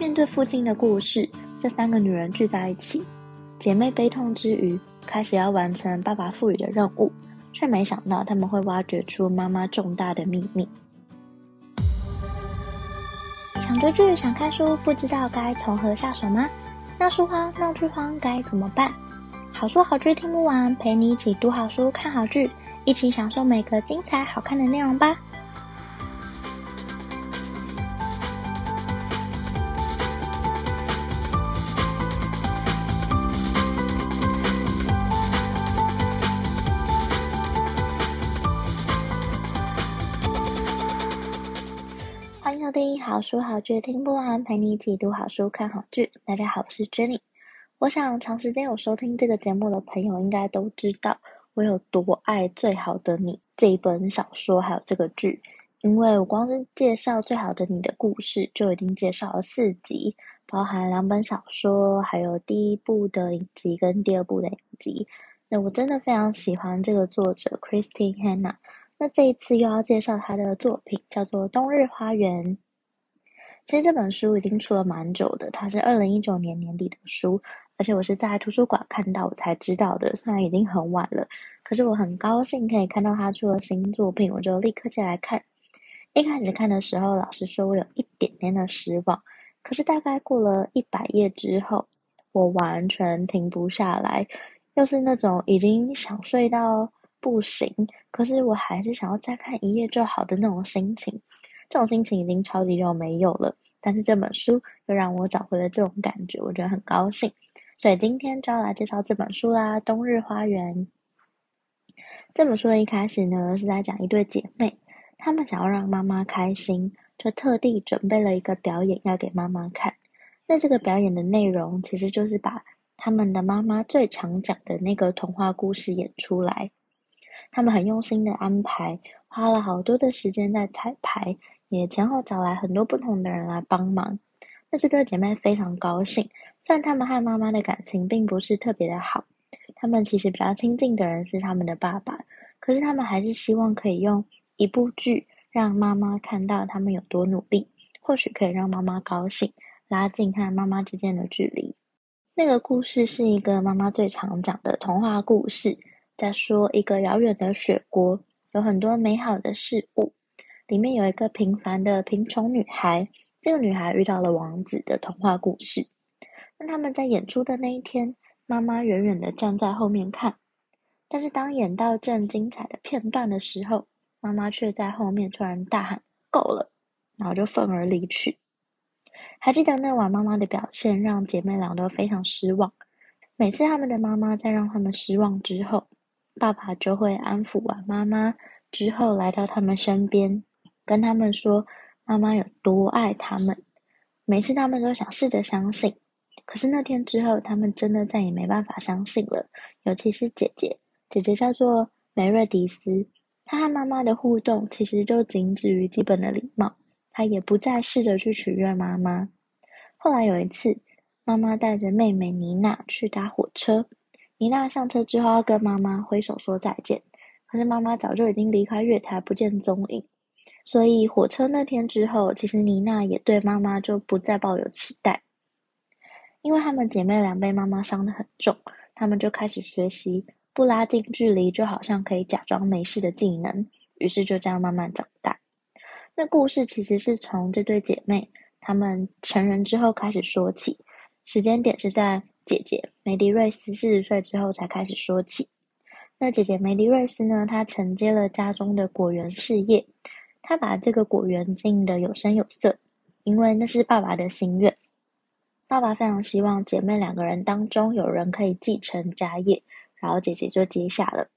面对父亲的故事，这三个女人聚在一起，姐妹悲痛之余，开始要完成爸爸赋予的任务，却没想到他们会挖掘出妈妈重大的秘密。想追剧、想看书，不知道该从何下手吗？闹书荒、闹剧荒该怎么办？好书好剧听不完，陪你一起读好书、看好剧，一起享受每个精彩好看的内容吧。好书好剧听不完，陪你一起读好书、看好剧。大家好，我是 Jenny。我想长时间有收听这个节目的朋友应该都知道，我有多爱《最好的你》这一本小说，还有这个剧。因为我光是介绍《最好的你》的故事，就已经介绍了四集，包含两本小说，还有第一部的影集跟第二部的影集。那我真的非常喜欢这个作者 Christine Hanna。那这一次又要介绍他的作品，叫做《冬日花园》。其实这本书已经出了蛮久的，它是二零一九年年底的书，而且我是在图书馆看到我才知道的。虽然已经很晚了，可是我很高兴可以看到他出了新作品，我就立刻进来看。一开始看的时候，老实说，我有一点点的失望。可是大概过了一百页之后，我完全停不下来，又是那种已经想睡到。不行，可是我还是想要再看一页就好的那种心情，这种心情已经超级久没有了。但是这本书又让我找回了这种感觉，我觉得很高兴。所以今天就要来介绍这本书啦，《冬日花园》。这本书的一开始呢，是在讲一对姐妹，她们想要让妈妈开心，就特地准备了一个表演要给妈妈看。那这个表演的内容其实就是把他们的妈妈最常讲的那个童话故事演出来。他们很用心的安排，花了好多的时间在彩排，也前后找来很多不同的人来帮忙。那这对姐妹非常高兴，虽然他们和妈妈的感情并不是特别的好，他们其实比较亲近的人是他们的爸爸，可是他们还是希望可以用一部剧让妈妈看到他们有多努力，或许可以让妈妈高兴，拉近和妈妈之间的距离。那个故事是一个妈妈最常讲的童话故事。在说一个遥远的雪国，有很多美好的事物。里面有一个平凡的贫穷女孩，这个女孩遇到了王子的童话故事。那他们在演出的那一天，妈妈远远的站在后面看，但是当演到正精彩的片段的时候，妈妈却在后面突然大喊“够了”，然后就愤而离去。还记得那晚妈妈的表现，让姐妹俩都非常失望。每次他们的妈妈在让他们失望之后，爸爸就会安抚完妈妈之后，来到他们身边，跟他们说妈妈有多爱他们。每次他们都想试着相信，可是那天之后，他们真的再也没办法相信了。尤其是姐姐，姐姐叫做梅瑞迪斯，她和妈妈的互动其实就仅止于基本的礼貌，她也不再试着去取悦妈妈。后来有一次，妈妈带着妹妹妮娜去搭火车。妮娜上车之后，要跟妈妈挥手说再见，可是妈妈早就已经离开月台，不见踪影。所以火车那天之后，其实妮娜也对妈妈就不再抱有期待，因为她们姐妹俩被妈妈伤得很重，她们就开始学习不拉近距离，就好像可以假装没事的技能，于是就这样慢慢长大。那故事其实是从这对姐妹她们成人之后开始说起，时间点是在。姐姐梅迪瑞斯四十岁之后才开始说起。那姐姐梅迪瑞斯呢？她承接了家中的果园事业，他把这个果园经营得有声有色，因为那是爸爸的心愿。爸爸非常希望姐妹两个人当中有人可以继承家业，然后姐姐就接下了。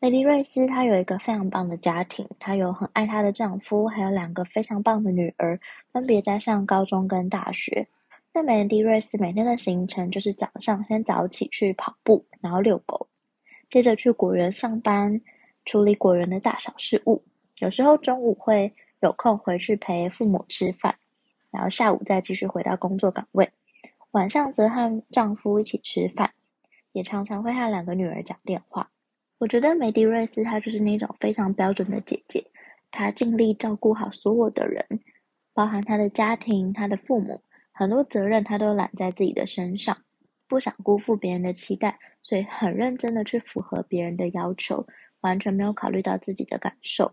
梅迪瑞斯她有一个非常棒的家庭，她有很爱她的丈夫，还有两个非常棒的女儿，分别在上高中跟大学。那梅迪瑞斯每天的行程就是早上先早起去跑步，然后遛狗，接着去果园上班，处理果园的大小事务。有时候中午会有空回去陪父母吃饭，然后下午再继续回到工作岗位。晚上则和丈夫一起吃饭，也常常会和两个女儿讲电话。我觉得梅迪瑞斯她就是那种非常标准的姐姐，她尽力照顾好所有的人。包含她的家庭、她的父母，很多责任她都揽在自己的身上，不想辜负别人的期待，所以很认真的去符合别人的要求，完全没有考虑到自己的感受。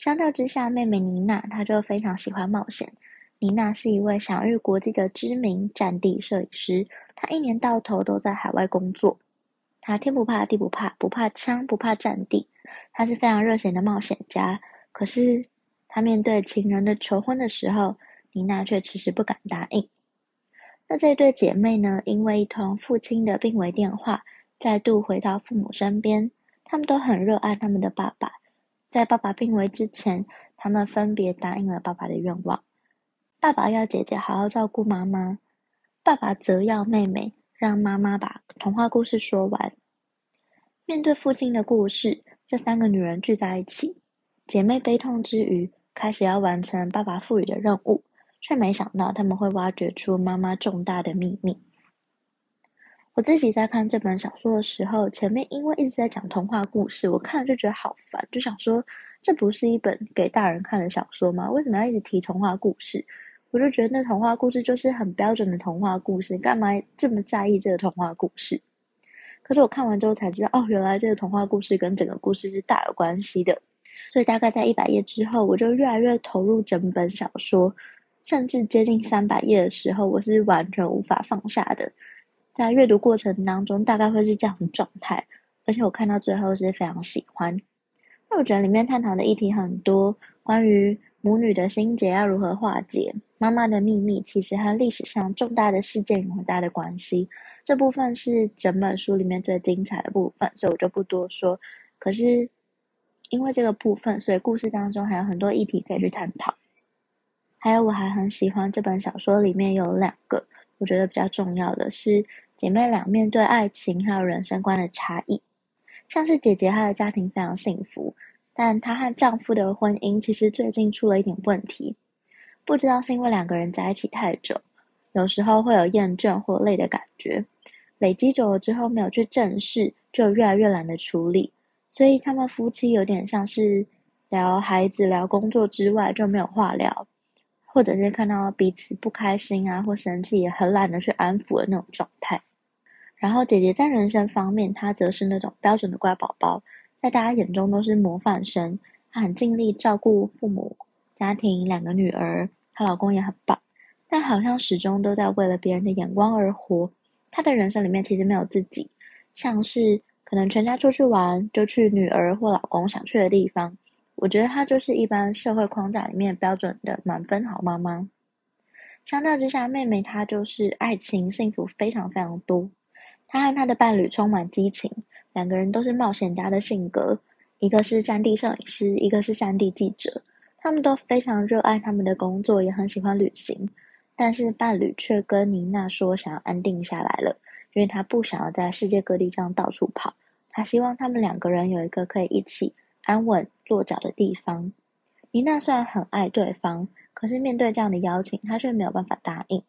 相较之下，妹妹妮娜她就非常喜欢冒险。妮娜是一位享誉国际的知名战地摄影师，她一年到头都在海外工作。她天不怕地不怕，不怕枪不怕战地，她是非常热血的冒险家。可是她面对情人的求婚的时候，妮娜却迟迟不敢答应。那这对姐妹呢，因为一通父亲的病危电话，再度回到父母身边。他们都很热爱他们的爸爸。在爸爸病危之前，他们分别答应了爸爸的愿望。爸爸要姐姐好好照顾妈妈，爸爸则要妹妹让妈妈把童话故事说完。面对父亲的故事，这三个女人聚在一起，姐妹悲痛之余，开始要完成爸爸赋予的任务，却没想到他们会挖掘出妈妈重大的秘密。我自己在看这本小说的时候，前面因为一直在讲童话故事，我看了就觉得好烦，就想说这不是一本给大人看的小说吗？为什么要一直提童话故事？我就觉得那童话故事就是很标准的童话故事，干嘛这么在意这个童话故事？可是我看完之后才知道，哦，原来这个童话故事跟整个故事是大有关系的。所以大概在一百页之后，我就越来越投入整本小说，甚至接近三百页的时候，我是完全无法放下的。在阅读过程当中，大概会是这样的状态，而且我看到最后是非常喜欢。那我觉得里面探讨的议题很多，关于母女的心结要如何化解，妈妈的秘密其实和历史上重大的事件有很大的关系。这部分是整本书里面最精彩的部分，所以我就不多说。可是因为这个部分，所以故事当中还有很多议题可以去探讨。还有，我还很喜欢这本小说里面有两个。我觉得比较重要的是姐妹俩面对爱情还有人生观的差异。像是姐姐她的家庭非常幸福，但她和丈夫的婚姻其实最近出了一点问题。不知道是因为两个人在一起太久，有时候会有厌倦或累的感觉，累积久了之后没有去正视，就越来越懒得处理。所以他们夫妻有点像是聊孩子、聊工作之外就没有话聊。或者是看到彼此不开心啊，或生气，也很懒得去安抚的那种状态。然后姐姐在人生方面，她则是那种标准的乖宝宝，在大家眼中都是模范生。她很尽力照顾父母、家庭、两个女儿，她老公也很棒，但好像始终都在为了别人的眼光而活。她的人生里面其实没有自己，像是可能全家出去玩，就去女儿或老公想去的地方。我觉得她就是一般社会框架里面标准的满分好妈妈。相较之下，妹妹她就是爱情幸福非常非常多。他和他的伴侣充满激情，两个人都是冒险家的性格，一个是战地摄影师，一个是战地记者。他们都非常热爱他们的工作，也很喜欢旅行。但是伴侣却跟妮娜说想要安定下来了，因为他不想要在世界各地这样到处跑。他希望他们两个人有一个可以一起安稳落脚的地方。妮娜虽然很爱对方，可是面对这样的邀请，她却没有办法答应。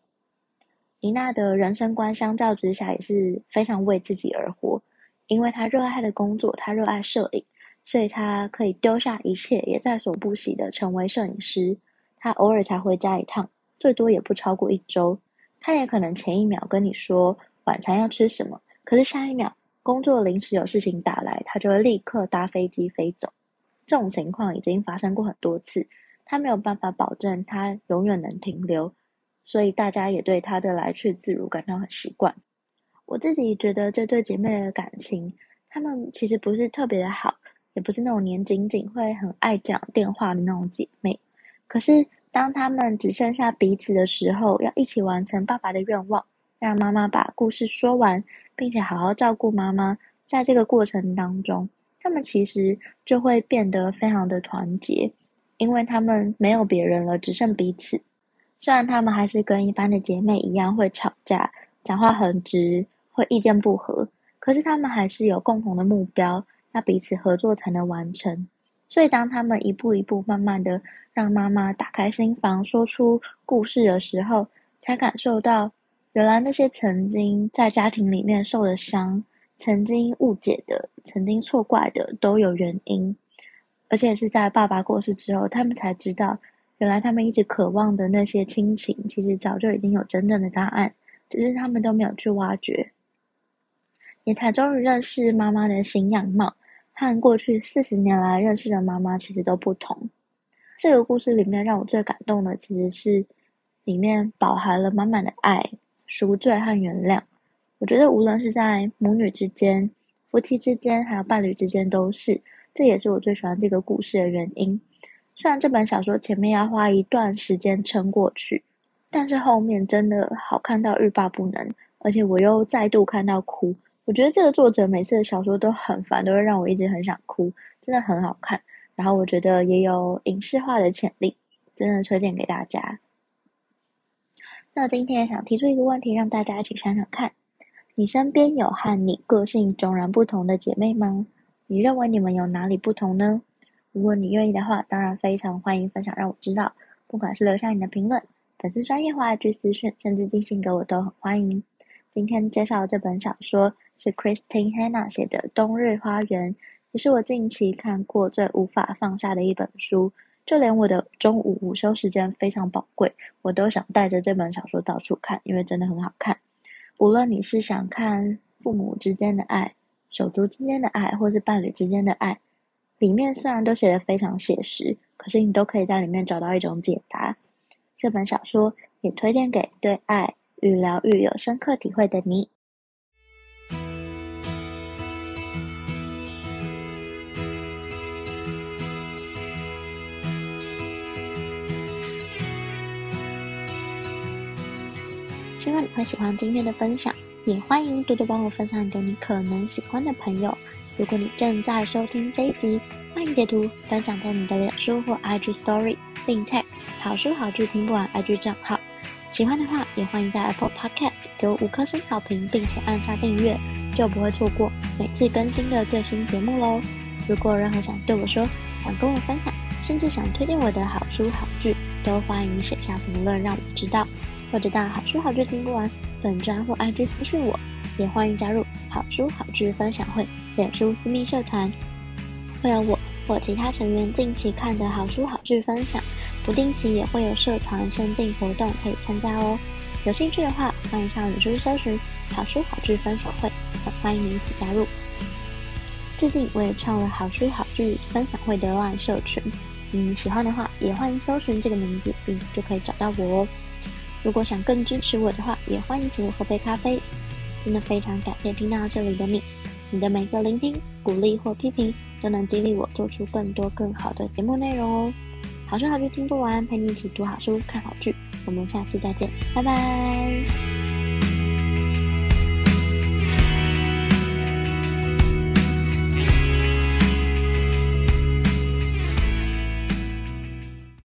妮娜的人生观相较之下也是非常为自己而活，因为她热爱的工作，她热爱摄影，所以她可以丢下一切，也在所不惜的成为摄影师。她偶尔才回家一趟，最多也不超过一周。她也可能前一秒跟你说晚餐要吃什么，可是下一秒。工作临时有事情打来，她就会立刻搭飞机飞走。这种情况已经发生过很多次，她没有办法保证她永远能停留，所以大家也对她的来去自如感到很习惯。我自己觉得这对姐妹的感情，她们其实不是特别的好，也不是那种黏紧紧会很爱讲电话的那种姐妹。可是当她们只剩下彼此的时候，要一起完成爸爸的愿望，让妈妈把故事说完。并且好好照顾妈妈，在这个过程当中，他们其实就会变得非常的团结，因为他们没有别人了，只剩彼此。虽然他们还是跟一般的姐妹一样会吵架，讲话很直，会意见不合，可是他们还是有共同的目标，要彼此合作才能完成。所以，当他们一步一步慢慢的让妈妈打开心房，说出故事的时候，才感受到。原来那些曾经在家庭里面受的伤，曾经误解的，曾经错怪的，都有原因。而且是在爸爸过世之后，他们才知道，原来他们一直渴望的那些亲情，其实早就已经有真正的答案，只是他们都没有去挖掘，也才终于认识妈妈的新样貌，和过去四十年来认识的妈妈其实都不同。这个故事里面让我最感动的，其实是里面饱含了满满的爱、赎罪和原谅。我觉得无论是在母女之间、夫妻之间，还有伴侣之间，都是。这也是我最喜欢这个故事的原因。虽然这本小说前面要花一段时间撑过去，但是后面真的好看到欲罢不能，而且我又再度看到哭。我觉得这个作者每次的小说都很烦，都会让我一直很想哭，真的很好看。然后我觉得也有影视化的潜力，真的推荐给大家。那今天也想提出一个问题，让大家一起想想看：你身边有和你个性迥然不同的姐妹吗？你认为你们有哪里不同呢？如果你愿意的话，当然非常欢迎分享，让我知道。不管是留下你的评论、粉丝专页或 IG 私讯，甚至寄信给我都很欢迎。今天介绍的这本小说是 Kristin Hannah 写的《冬日花园》，也是我近期看过最无法放下的一本书。就连我的中午午休时间非常宝贵，我都想带着这本小说到处看，因为真的很好看。无论你是想看父母之间的爱、手足之间的爱，或是伴侣之间的爱。里面虽然都写得非常写实，可是你都可以在里面找到一种解答。这本小说也推荐给对爱与疗愈有深刻体会的你。希望你会喜欢今天的分享，也欢迎多多帮我分享给你可能喜欢的朋友。如果你正在收听这一集，欢迎截图分享到你的脸书或 IG Story，并 tag 好书好剧听不完 IG 账号。喜欢的话，也欢迎在 Apple Podcast 给我五颗星好评，并且按下订阅，就不会错过每次更新的最新节目喽。如果任何想对我说、想跟我分享，甚至想推荐我的好书好剧，都欢迎写下评论让我知道，或者到好书好剧听不完粉专或 IG 私讯我。也欢迎加入好书好剧分享会脸书私密社团，会有我或其他成员近期看的好书好剧分享，不定期也会有社团限定活动可以参加哦。有兴趣的话，欢迎上脸书搜寻好书好剧分享会，欢迎你一起加入。最近我也创了好书好剧分享会的 LINE 社群，嗯，喜欢的话也欢迎搜寻这个名字，并就可以找到我哦。如果想更支持我的话，也欢迎请我喝杯咖啡。真的非常感谢听到这里的你，你的每个聆听、鼓励或批评，都能激励我做出更多更好的节目内容哦。好书好剧听不完，陪你一起读好书、看好剧，我们下期再见，拜拜。